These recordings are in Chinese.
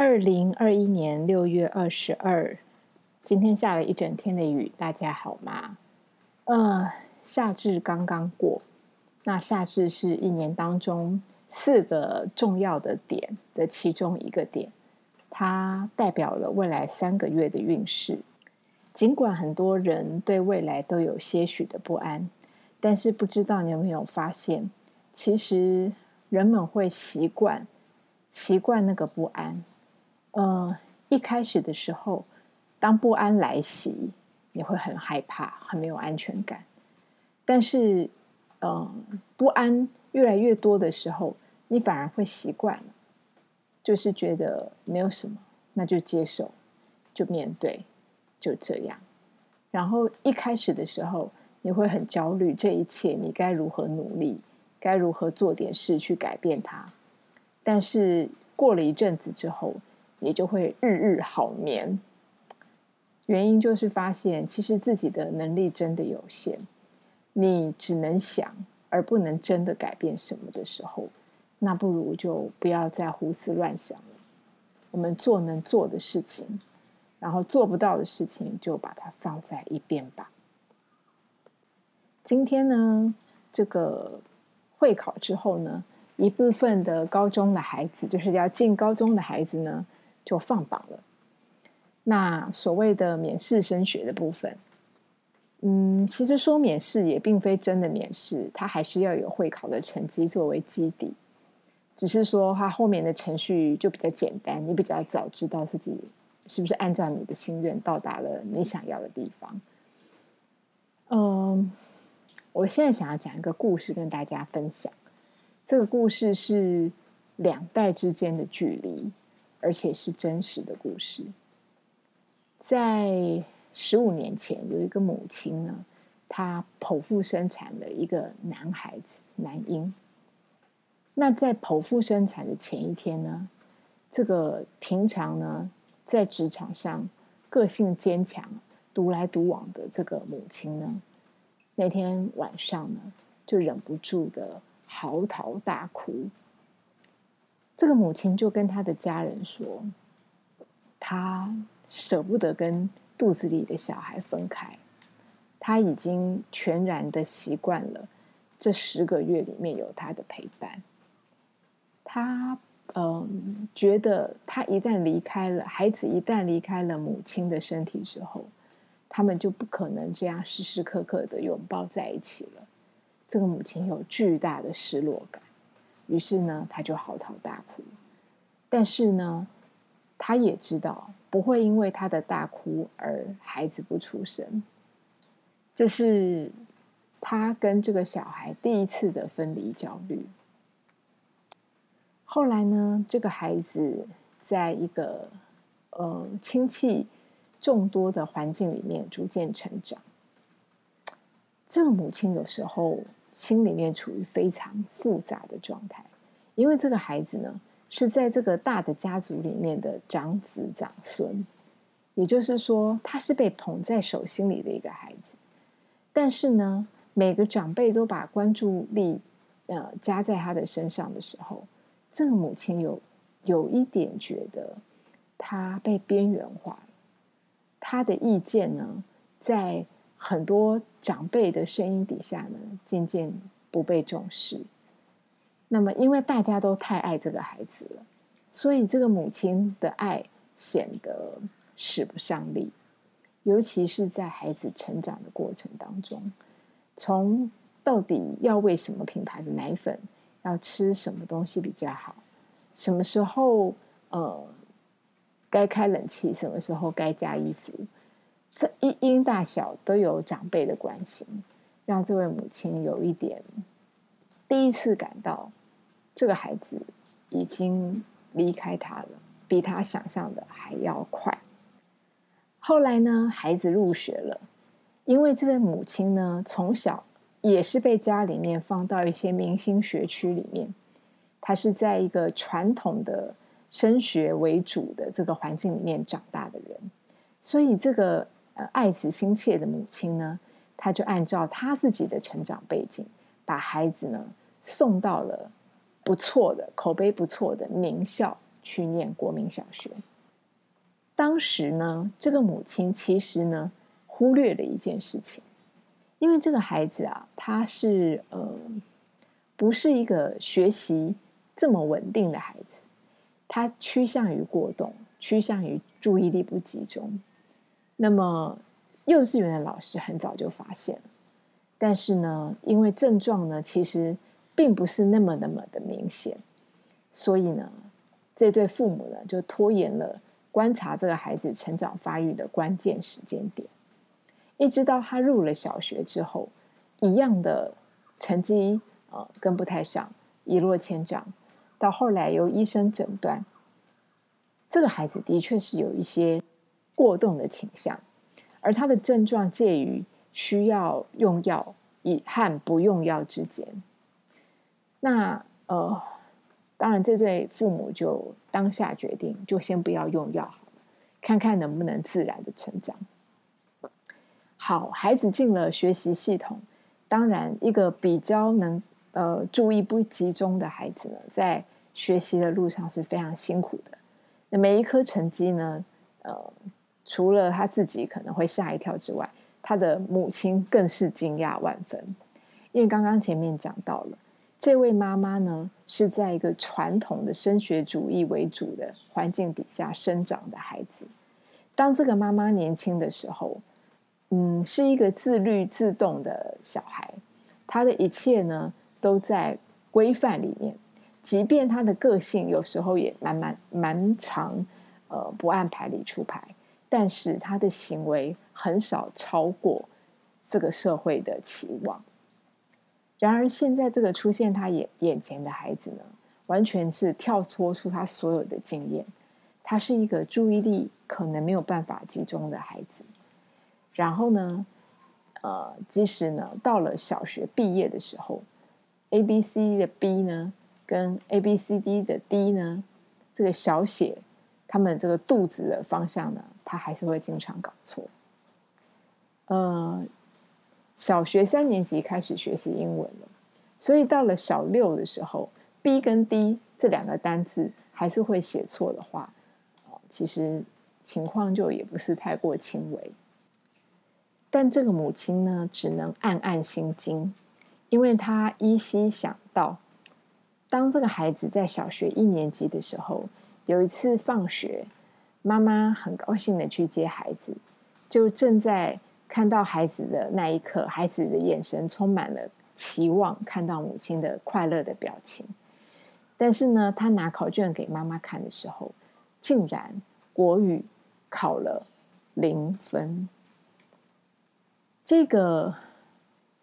二零二一年六月二十二，今天下了一整天的雨，大家好吗？呃，夏至刚刚过，那夏至是一年当中四个重要的点的其中一个点，它代表了未来三个月的运势。尽管很多人对未来都有些许的不安，但是不知道你有没有发现，其实人们会习惯习惯那个不安。呃，一开始的时候，当不安来袭，你会很害怕，很没有安全感。但是，嗯，不安越来越多的时候，你反而会习惯了，就是觉得没有什么，那就接受，就面对，就这样。然后一开始的时候，你会很焦虑，这一切你该如何努力，该如何做点事去改变它。但是过了一阵子之后，也就会日日好眠。原因就是发现，其实自己的能力真的有限，你只能想而不能真的改变什么的时候，那不如就不要再胡思乱想了。我们做能做的事情，然后做不到的事情，就把它放在一边吧。今天呢，这个会考之后呢，一部分的高中的孩子，就是要进高中的孩子呢。就放榜了。那所谓的免试升学的部分，嗯，其实说免试也并非真的免试，它还是要有会考的成绩作为基底。只是说它后面的程序就比较简单，你比较早知道自己是不是按照你的心愿到达了你想要的地方。嗯，我现在想要讲一个故事跟大家分享。这个故事是两代之间的距离。而且是真实的故事。在十五年前，有一个母亲呢，她剖腹生产了一个男孩子，男婴。那在剖腹生产的前一天呢，这个平常呢在职场上个性坚强、独来独往的这个母亲呢，那天晚上呢就忍不住的嚎啕大哭。这个母亲就跟他的家人说，他舍不得跟肚子里的小孩分开，他已经全然的习惯了这十个月里面有他的陪伴。他嗯，觉得他一旦离开了孩子，一旦离开了母亲的身体之后，他们就不可能这样时时刻刻的拥抱在一起了。这个母亲有巨大的失落感。于是呢，他就嚎啕大哭。但是呢，他也知道不会因为他的大哭而孩子不出生。这是他跟这个小孩第一次的分离焦虑。后来呢，这个孩子在一个呃亲戚众多的环境里面逐渐成长。这个母亲有时候。心里面处于非常复杂的状态，因为这个孩子呢是在这个大的家族里面的长子长孙，也就是说他是被捧在手心里的一个孩子。但是呢，每个长辈都把关注力呃加在他的身上的时候，这个母亲有有一点觉得他被边缘化了，他的意见呢在。很多长辈的声音底下呢，渐渐不被重视。那么，因为大家都太爱这个孩子了，所以这个母亲的爱显得使不上力。尤其是在孩子成长的过程当中，从到底要喂什么品牌的奶粉，要吃什么东西比较好，什么时候呃该开冷气，什么时候该加衣服。这一因大小都有长辈的关心，让这位母亲有一点第一次感到这个孩子已经离开他了，比他想象的还要快。后来呢，孩子入学了，因为这位母亲呢，从小也是被家里面放到一些明星学区里面，他是在一个传统的升学为主的这个环境里面长大的人，所以这个。爱子心切的母亲呢，她就按照她自己的成长背景，把孩子呢送到了不错的、口碑不错的名校去念国民小学。当时呢，这个母亲其实呢忽略了一件事情，因为这个孩子啊，他是呃不是一个学习这么稳定的孩子，他趋向于过动，趋向于注意力不集中。那么幼稚园的老师很早就发现了，但是呢，因为症状呢其实并不是那么那么的明显，所以呢，这对父母呢就拖延了。观察这个孩子成长发育的关键时间点，一直到他入了小学之后，一样的成绩呃跟不太上，一落千丈。到后来由医生诊断，这个孩子的确是有一些过动的倾向，而他的症状介于需要用药以和不用药之间。那呃。当然，这对父母就当下决定，就先不要用药好了，看看能不能自然的成长。好，孩子进了学习系统，当然一个比较能呃注意不集中的孩子呢，在学习的路上是非常辛苦的。那每一科成绩呢，呃，除了他自己可能会吓一跳之外，他的母亲更是惊讶万分，因为刚刚前面讲到了。这位妈妈呢，是在一个传统的升学主义为主的环境底下生长的孩子。当这个妈妈年轻的时候，嗯，是一个自律自动的小孩，他的一切呢都在规范里面。即便他的个性有时候也蛮蛮蛮常，呃，不按牌理出牌，但是他的行为很少超过这个社会的期望。然而，现在这个出现他眼眼前的孩子呢，完全是跳脱出他所有的经验。他是一个注意力可能没有办法集中的孩子。然后呢，呃，即使呢到了小学毕业的时候，A B C 的 B 呢，跟 A B C D 的 D 呢，这个小写他们这个肚子的方向呢，他还是会经常搞错。呃。小学三年级开始学习英文了，所以到了小六的时候，B 跟 D 这两个单字还是会写错的话，其实情况就也不是太过轻微。但这个母亲呢，只能暗暗心惊，因为她依稀想到，当这个孩子在小学一年级的时候，有一次放学，妈妈很高兴的去接孩子，就正在。看到孩子的那一刻，孩子的眼神充满了期望，看到母亲的快乐的表情。但是呢，他拿考卷给妈妈看的时候，竟然国语考了零分。这个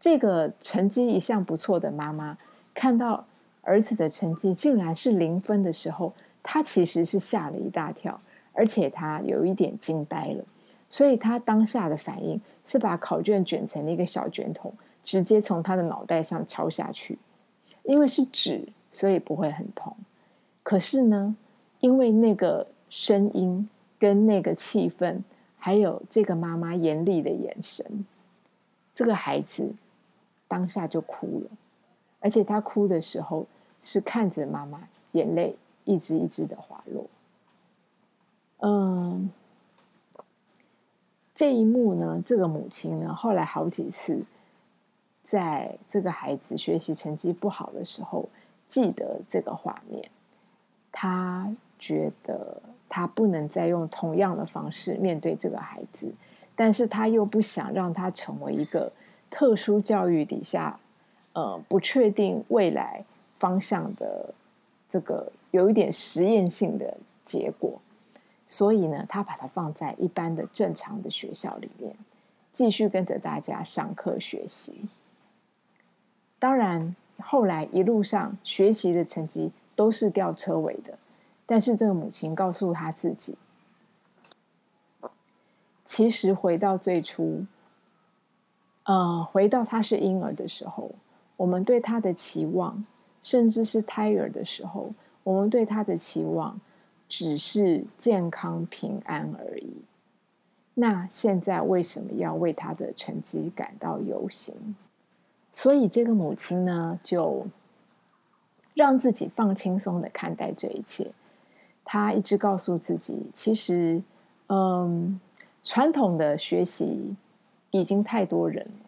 这个成绩一向不错的妈妈，看到儿子的成绩竟然是零分的时候，她其实是吓了一大跳，而且他有一点惊呆了。所以他当下的反应是把考卷卷成了一个小卷筒，直接从他的脑袋上敲下去。因为是纸，所以不会很痛。可是呢，因为那个声音、跟那个气氛，还有这个妈妈严厉的眼神，这个孩子当下就哭了。而且他哭的时候是看着妈妈眼泪一支一支的滑落。嗯。这一幕呢，这个母亲呢，后来好几次，在这个孩子学习成绩不好的时候，记得这个画面。他觉得他不能再用同样的方式面对这个孩子，但是他又不想让他成为一个特殊教育底下，呃，不确定未来方向的这个有一点实验性的结果。所以呢，他把它放在一般的正常的学校里面，继续跟着大家上课学习。当然，后来一路上学习的成绩都是吊车尾的。但是这个母亲告诉他自己，其实回到最初，呃，回到他是婴儿的时候，我们对他的期望，甚至是胎儿的时候，我们对他的期望。只是健康平安而已。那现在为什么要为他的成绩感到忧心？所以这个母亲呢，就让自己放轻松的看待这一切。他一直告诉自己，其实，嗯，传统的学习已经太多人了。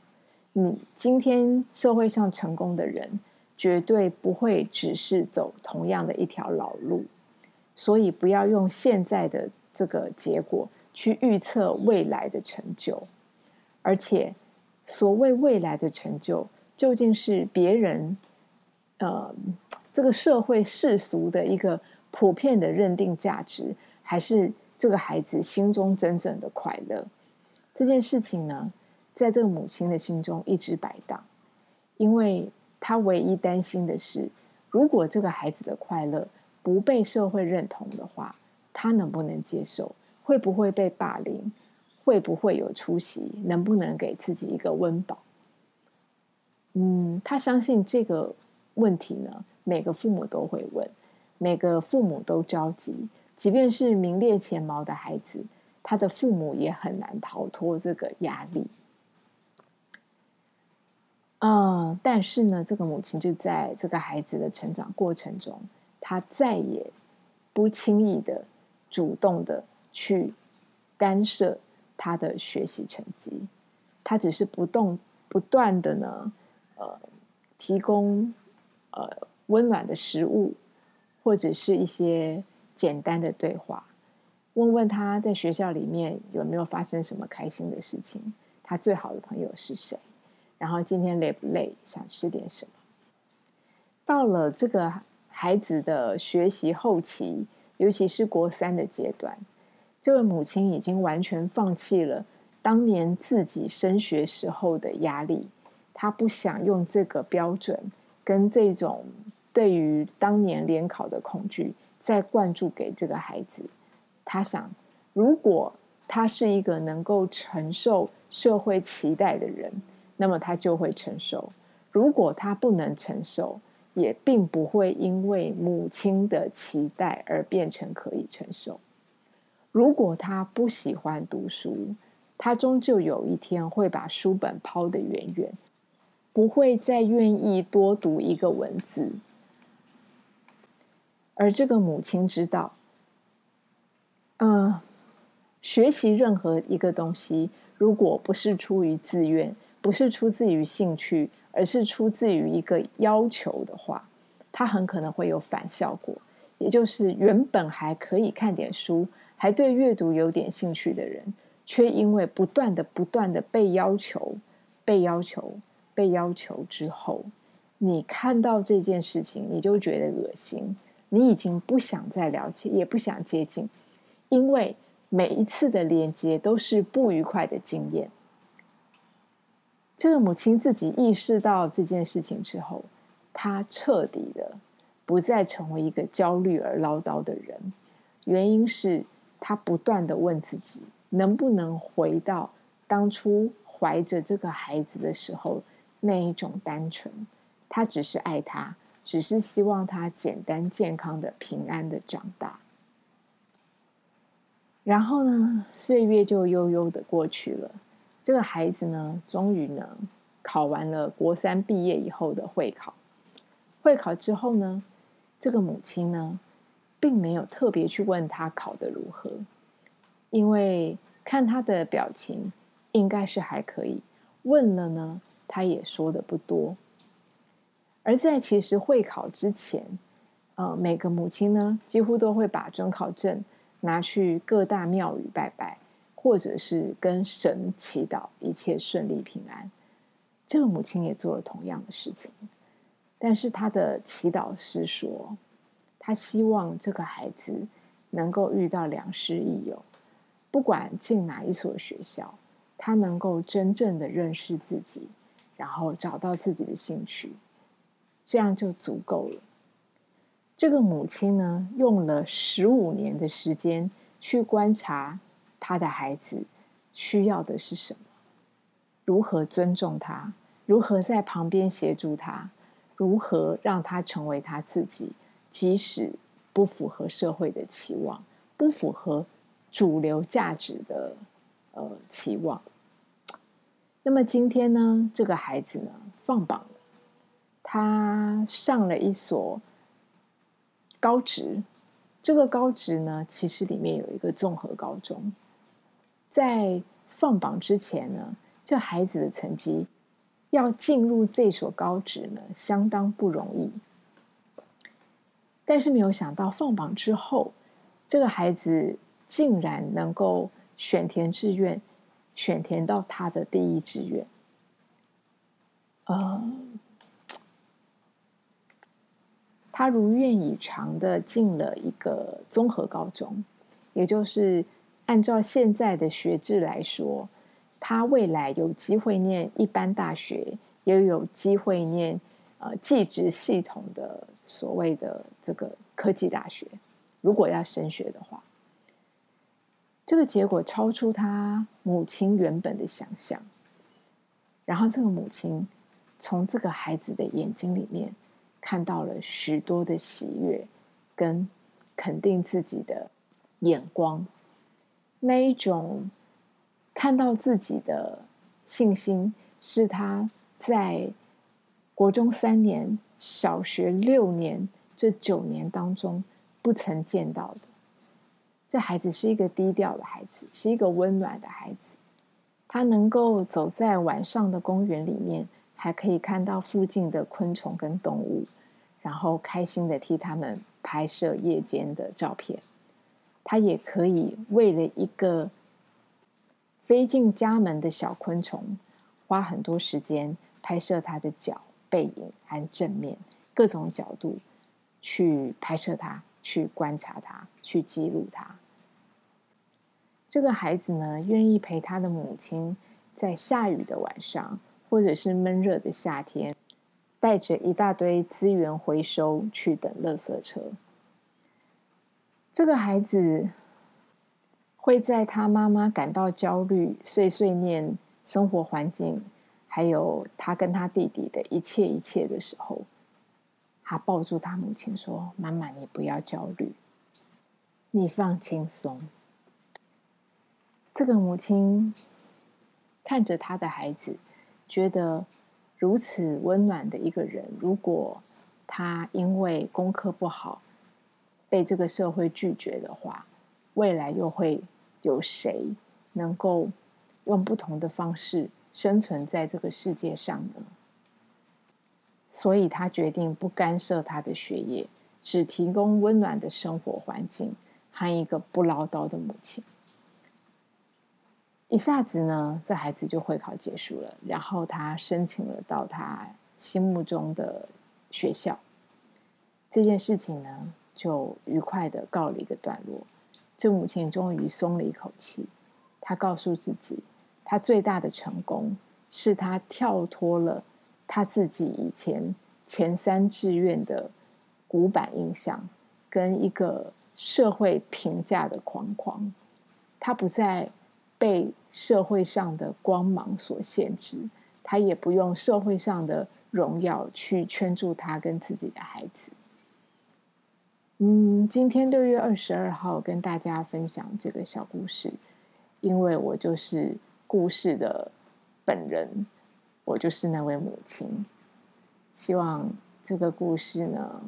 你今天社会上成功的人，绝对不会只是走同样的一条老路，所以不要用现在的这个结果去预测未来的成就。而且，所谓未来的成就，究竟是别人，呃，这个社会世俗的一个。普遍的认定价值，还是这个孩子心中真正的快乐？这件事情呢，在这个母亲的心中一直摆荡，因为她唯一担心的是，如果这个孩子的快乐不被社会认同的话，他能不能接受？会不会被霸凌？会不会有出息？能不能给自己一个温饱？嗯，他相信这个问题呢，每个父母都会问。每个父母都着急，即便是名列前茅的孩子，他的父母也很难逃脱这个压力。嗯，但是呢，这个母亲就在这个孩子的成长过程中，他再也不轻易的主动的去干涉他的学习成绩，他只是不动不断的呢，呃，提供呃温暖的食物。或者是一些简单的对话，问问他在学校里面有没有发生什么开心的事情，他最好的朋友是谁，然后今天累不累，想吃点什么。到了这个孩子的学习后期，尤其是国三的阶段，这位母亲已经完全放弃了当年自己升学时候的压力，她不想用这个标准跟这种。对于当年联考的恐惧，再灌注给这个孩子，她想，如果他是一个能够承受社会期待的人，那么他就会承受；如果他不能承受，也并不会因为母亲的期待而变成可以承受。如果他不喜欢读书，他终究有一天会把书本抛得远远，不会再愿意多读一个文字。而这个母亲知道，嗯，学习任何一个东西，如果不是出于自愿，不是出自于兴趣，而是出自于一个要求的话，它很可能会有反效果。也就是原本还可以看点书，还对阅读有点兴趣的人，却因为不断的、不断的被要求、被要求、被要求之后，你看到这件事情，你就觉得恶心。你已经不想再了解，也不想接近，因为每一次的连接都是不愉快的经验。这个母亲自己意识到这件事情之后，她彻底的不再成为一个焦虑而唠叨的人。原因是她不断的问自己，能不能回到当初怀着这个孩子的时候那一种单纯。她只是爱他。只是希望他简单、健康的、平安的长大。然后呢，岁月就悠悠的过去了。这个孩子呢，终于呢，考完了国三毕业以后的会考。会考之后呢，这个母亲呢，并没有特别去问他考的如何，因为看他的表情，应该是还可以。问了呢，他也说的不多。而在其实会考之前，呃，每个母亲呢，几乎都会把准考证拿去各大庙宇拜拜，或者是跟神祈祷一切顺利平安。这个母亲也做了同样的事情，但是她的祈祷是说，她希望这个孩子能够遇到良师益友，不管进哪一所学校，他能够真正的认识自己，然后找到自己的兴趣。这样就足够了。这个母亲呢，用了十五年的时间去观察他的孩子需要的是什么，如何尊重他，如何在旁边协助他，如何让他成为他自己，即使不符合社会的期望，不符合主流价值的呃期望。那么今天呢，这个孩子呢，放榜。他上了一所高职，这个高职呢，其实里面有一个综合高中，在放榜之前呢，这孩子的成绩要进入这所高职呢，相当不容易。但是没有想到，放榜之后，这个孩子竟然能够选填志愿，选填到他的第一志愿。呃，他如愿以偿的进了一个综合高中，也就是按照现在的学制来说，他未来有机会念一般大学，也有机会念呃技职系统的所谓的这个科技大学。如果要升学的话，这个结果超出他母亲原本的想象，然后这个母亲。从这个孩子的眼睛里面看到了许多的喜悦，跟肯定自己的眼光，那一种看到自己的信心，是他在国中三年、小学六年这九年当中不曾见到的。这孩子是一个低调的孩子，是一个温暖的孩子，他能够走在晚上的公园里面。还可以看到附近的昆虫跟动物，然后开心的替他们拍摄夜间的照片。他也可以为了一个飞进家门的小昆虫，花很多时间拍摄它的脚、背影和正面各种角度去拍摄它、去观察它、去记录它。这个孩子呢，愿意陪他的母亲在下雨的晚上。或者是闷热的夏天，带着一大堆资源回收去等垃圾车。这个孩子会在他妈妈感到焦虑、碎碎念生活环境，还有他跟他弟弟的一切一切的时候，他抱住他母亲说：“妈妈，你不要焦虑，你放轻松。”这个母亲看着他的孩子。觉得如此温暖的一个人，如果他因为功课不好被这个社会拒绝的话，未来又会有谁能够用不同的方式生存在这个世界上呢？所以他决定不干涉他的学业，只提供温暖的生活环境和一个不唠叨的母亲。一下子呢，这孩子就会考结束了，然后他申请了到他心目中的学校。这件事情呢，就愉快的告了一个段落。这母亲终于松了一口气，她告诉自己，她最大的成功是她跳脱了她自己以前前三志愿的古板印象跟一个社会评价的框框，她不再。被社会上的光芒所限制，他也不用社会上的荣耀去圈住他跟自己的孩子。嗯，今天六月二十二号跟大家分享这个小故事，因为我就是故事的本人，我就是那位母亲。希望这个故事呢，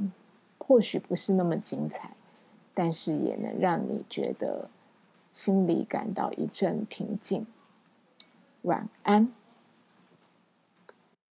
或许不是那么精彩，但是也能让你觉得。心里感到一阵平静。晚安。